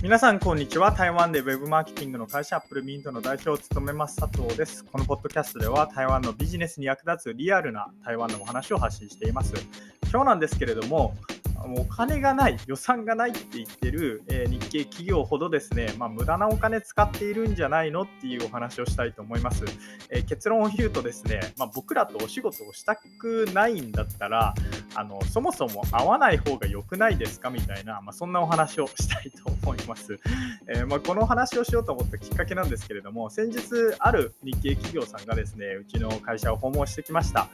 皆さん、こんにちは。台湾で Web マーケティングの会社、アップルミントの代表を務めます佐藤です。このポッドキャストでは、台湾のビジネスに役立つリアルな台湾のお話を発信しています。今日なんですけれども、お金がない、予算がないって言ってる、えー、日系企業ほどですね、まあ、無駄なお金使っているんじゃないのっていうお話をしたいと思います。えー、結論を言うとですね、まあ、僕らとお仕事をしたくないんだったら、あのそもそも会わない方が良くないですかみたいな、まあ、そんなお話をしたいと思います。えー、まこの話をしようと思ったきっかけなんですけれども、先日ある日系企業さんがですね、うちの会社を訪問してきました。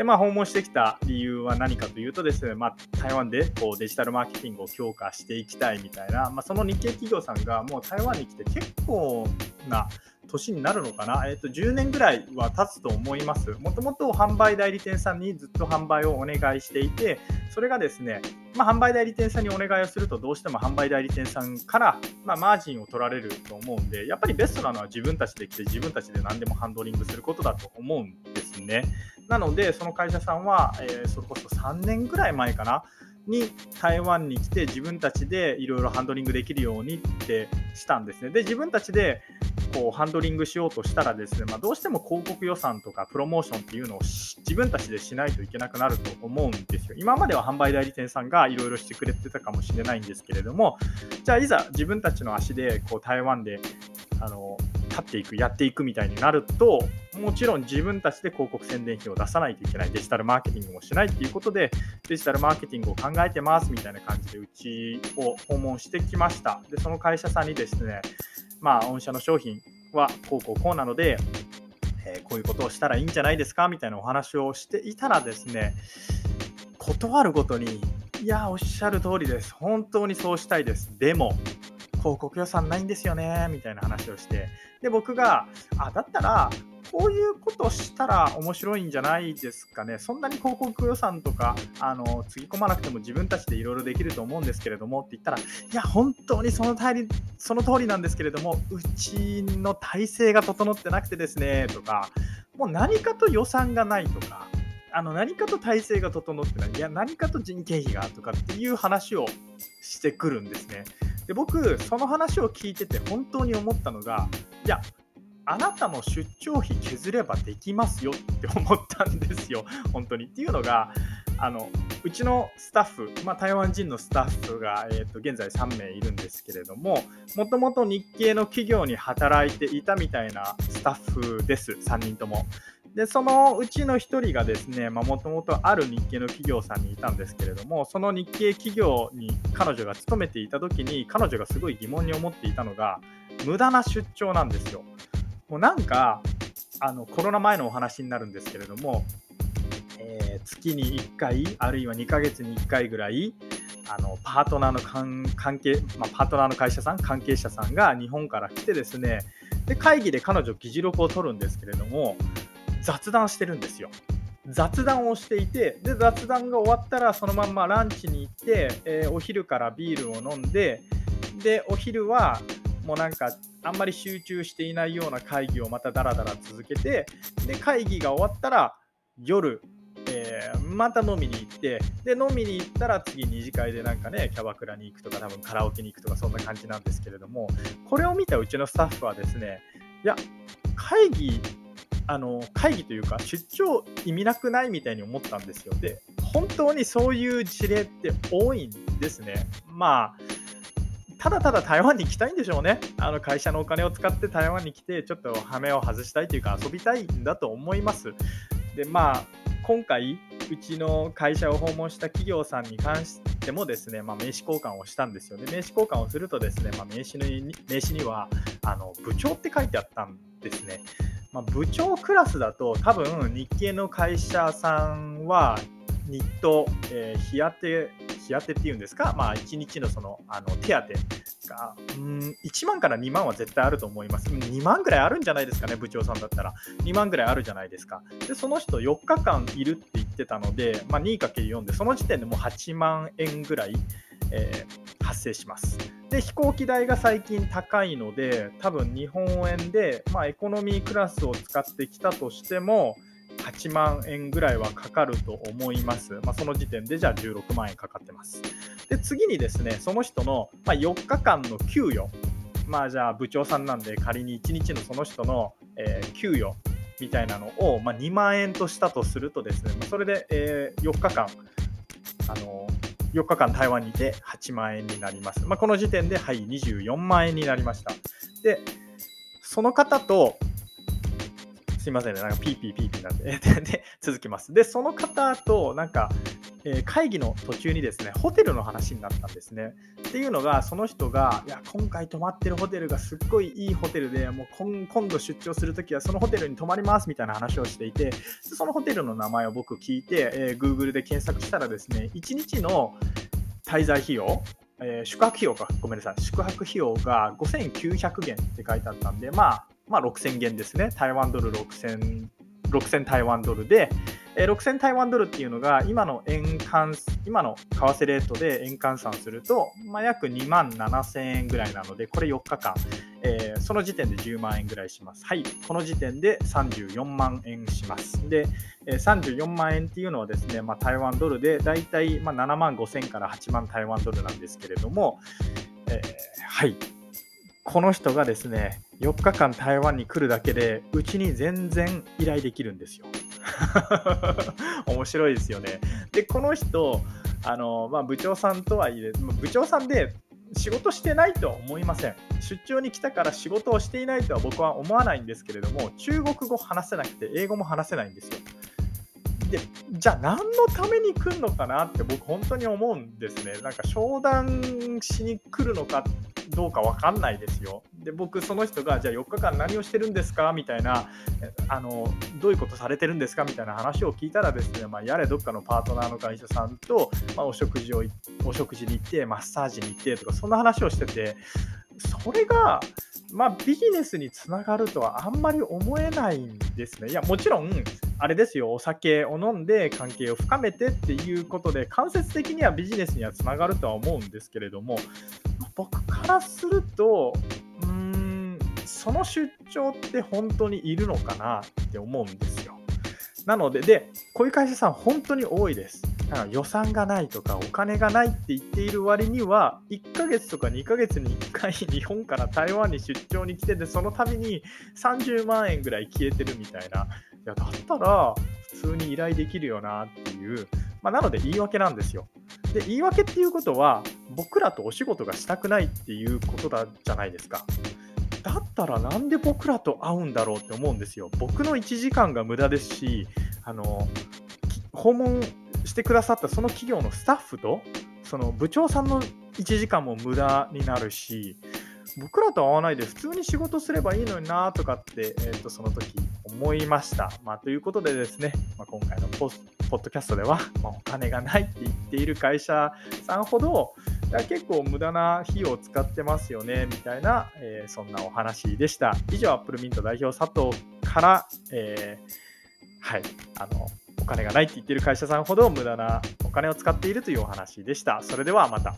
で、まあ、訪問してきた理由は何かというとですね、まあ、台湾でこうデジタルマーケティングを強化していきたいみたいな、まあ、その日系企業さんがもう台湾に来て結構な年になるのかな、えー、と10年ぐらいは経つと思います。もともと販売代理店さんにずっと販売をお願いしていて、それがですね、まあ、販売代理店さんにお願いをすると、どうしても販売代理店さんから、まあ、マージンを取られると思うんで、やっぱりベストなのは自分たちで来て、自分たちで何でもハンドリングすることだと思うんですね。なので、その会社さんは、えー、それこそ3年ぐらい前かな、に台湾に来て自分たちでいろいろハンドリングできるようにってしたんですね。で、自分たちでこうハンドリングしようとしたらですね、まあ、どうしても広告予算とかプロモーションっていうのを自分たちでしないといけなくなると思うんですよ。今までは販売代理店さんがいろいろしてくれてたかもしれないんですけれども、じゃあいざ自分たちの足でこう台湾であの立っていく、やっていくみたいになると、もちろん自分たちで広告宣伝費を出さないといけない、デジタルマーケティングもしないっていうことで、デジタルマーケティングを考えてますみたいな感じで、うちを訪問してきました。で、その会社さんにですね、まあ、御社の商品はこうこうこうなので、えー、こういうことをしたらいいんじゃないですか？みたいなお話をしていたらですね、断るごとに、いや、おっしゃる通りです。本当にそうしたいです。でも、広告予算ないんですよね、みたいな話をして、で、僕が、あ、だったら、こういうことしたら面白いんじゃないですかね。そんなに広告予算とか、あの、つぎ込まなくても自分たちでいろいろできると思うんですけれどもって言ったら、いや、本当にその通り、その通りなんですけれども、うちの体制が整ってなくてですね、とか、もう何かと予算がないとか、あの何かと体制が整ってない、いや、何かと人件費がとかっていう話をしてくるんですね。で僕、その話を聞いてて本当に思ったのが、いや、あなたの出張費削ればできますよって思ったんですよ、本当に。っていうのが、あのうちのスタッフ、まあ、台湾人のスタッフが、えーと、現在3名いるんですけれども、もともと日系の企業に働いていたみたいなスタッフです、3人とも。で、そのうちの1人がですね、もともとある日系の企業さんにいたんですけれども、その日系企業に彼女が勤めていた時に、彼女がすごい疑問に思っていたのが、無駄な出張なんですよ。もうなんか、あのコロナ前のお話になるんですけれども、えー、月に1回、あるいは2ヶ月に1回ぐらい、あのパートナーの関係、まあ、パートナーの会社さん、関係者さんが日本から来てですね、で会議で彼女、議事録を取るんですけれども、雑談してるんですよ。雑談をしていてで雑談が終わったらそのまんまランチに行って、えー、お昼からビールを飲んででお昼はもうなんかあんまり集中していないような会議をまたダラダラ続けてで会議が終わったら夜、えー、また飲みに行ってで飲みに行ったら次二次会でなんかねキャバクラに行くとか多分カラオケに行くとかそんな感じなんですけれどもこれを見たうちのスタッフはですねいや会議あの会議というか出張意味なくないみたいに思ったんですよ。で本当にそういう事例って多いんですね。まあただただ台湾に行きたいんでしょうね。あの会社のお金を使って台湾に来て、ちょっと羽目を外したいというか、遊びたいんだと思います。で、まあ、今回、うちの会社を訪問した企業さんに関してもですね、まあ、名刺交換をしたんですよね。名刺交換をするとですね、まあ、名刺に名刺にはあの部長って書いてあったんですね。まあ、部長クラスだと多分日系の会社さんは日当、えー、日当て、日当てっていうんですか、まあ、1日のそのあの手当が、うん、1万から2万は絶対あると思います。2万ぐらいあるんじゃないですかね、部長さんだったら。2万ぐらいあるじゃないですか。で、その人4日間いるって言ってたので、まあ、2×4 で、その時点でもう8万円ぐらい、えー、発生します。で、飛行機代が最近高いので、多分日本円で、まあ、エコノミークラスを使ってきたとしても、8万円ぐらいはかかると思います。まあ、その時点でじゃあ16万円かかってます。で、次にですね、その人の、ま4日間の給与。まあじゃあ部長さんなんで仮に1日のその人の、え、給与みたいなのを、ま、2万円としたとするとですね、それで、え、4日間、あの4日間台湾にいて8万円になります。まあ、この時点で、はい、24万円になりました。で、その方と、すいませんね、なんかピーピーピーピーなんで、で、続きます。で、その方と、なんか、えー、会議の途中にですね、ホテルの話になったんですね。っていうのが、その人が、いや、今回泊まってるホテルがすっごいいいホテルで、もう今度出張するときはそのホテルに泊まりますみたいな話をしていて、そのホテルの名前を僕聞いて、えー、Google で検索したらですね、1日の滞在費用、えー、宿泊費用か、ごめんなさい、宿泊費用が5900元って書いてあったんで、まあ、まあ、6000元ですね。台湾ドル6000 6000台湾ドルで、えー、6000台湾ドルっていうのが今の円換今の為替レートで円換算すると、まあ、約2万7000円ぐらいなのでこれ4日間、えー、その時点で10万円ぐらいします。はい。この時点で34万円します。で、えー、34万円っていうのはですね、まあ、台湾ドルでだいたい、まあ、7万5000から8万台湾ドルなんですけれども、えー、はい。この人がですね4日間台湾に来るだけでうちに全然依頼できるんですよ。面白いですよね。でこの人あの、まあ、部長さんとはいえ部長さんで仕事してないとは思いません。出張に来たから仕事をしていないとは僕は思わないんですけれども中国語話せなくて英語も話せないんですよ。でじゃあ何のために来るのかなって僕本当に思うんですね。なんか商談しに来るのかどうか分かんないですよ。で僕その人がじゃあ4日間何をしてるんですか？みたいなあのどういうことされてるんですか？みたいな話を聞いたらですね、まあ、やれどっかのパートナーの会社さんと、まあ、お食事をお食事に行ってマッサージに行ってとかそんな話をしててそれがまあ、ビジネスにつながるとはあんまり思えないんですね。いや、もちろん、あれですよ、お酒を飲んで関係を深めてっていうことで、間接的にはビジネスにはつながるとは思うんですけれども、僕からすると、うーん、その出張って本当にいるのかなって思うんですよ。なので、で、こういう会社さん本当に多いですだから。予算がないとかお金がないって言っている割には1ヶ月とか2ヶ月に1回日本から台湾に出張に来ててその度に30万円ぐらい消えてるみたいないやだったら普通に依頼できるよなっていう、まあ、なので言い訳なんですよで言い訳っていうことは僕らとお仕事がしたくないっていうことだじゃないですかだったらなんで僕らと会うんだろうって思うんですよ。僕の1時間が無駄ですし、あの訪問してくださったその企業のスタッフと、その部長さんの1時間も無駄になるし、僕らと会わないで普通に仕事すればいいのになとかって、えー、とその時思いました。まあ、ということでですね、まあ、今回のポスポッドキャストでは、まあ、お金がないって言っている会社さんほど、結構無駄な費用を使ってますよねみたいな、えー、そんなお話でした。以上、アップルミント代表佐藤から、えー、はい、あの、お金がないって言ってる会社さんほど無駄なお金を使っているというお話でした。それではまた。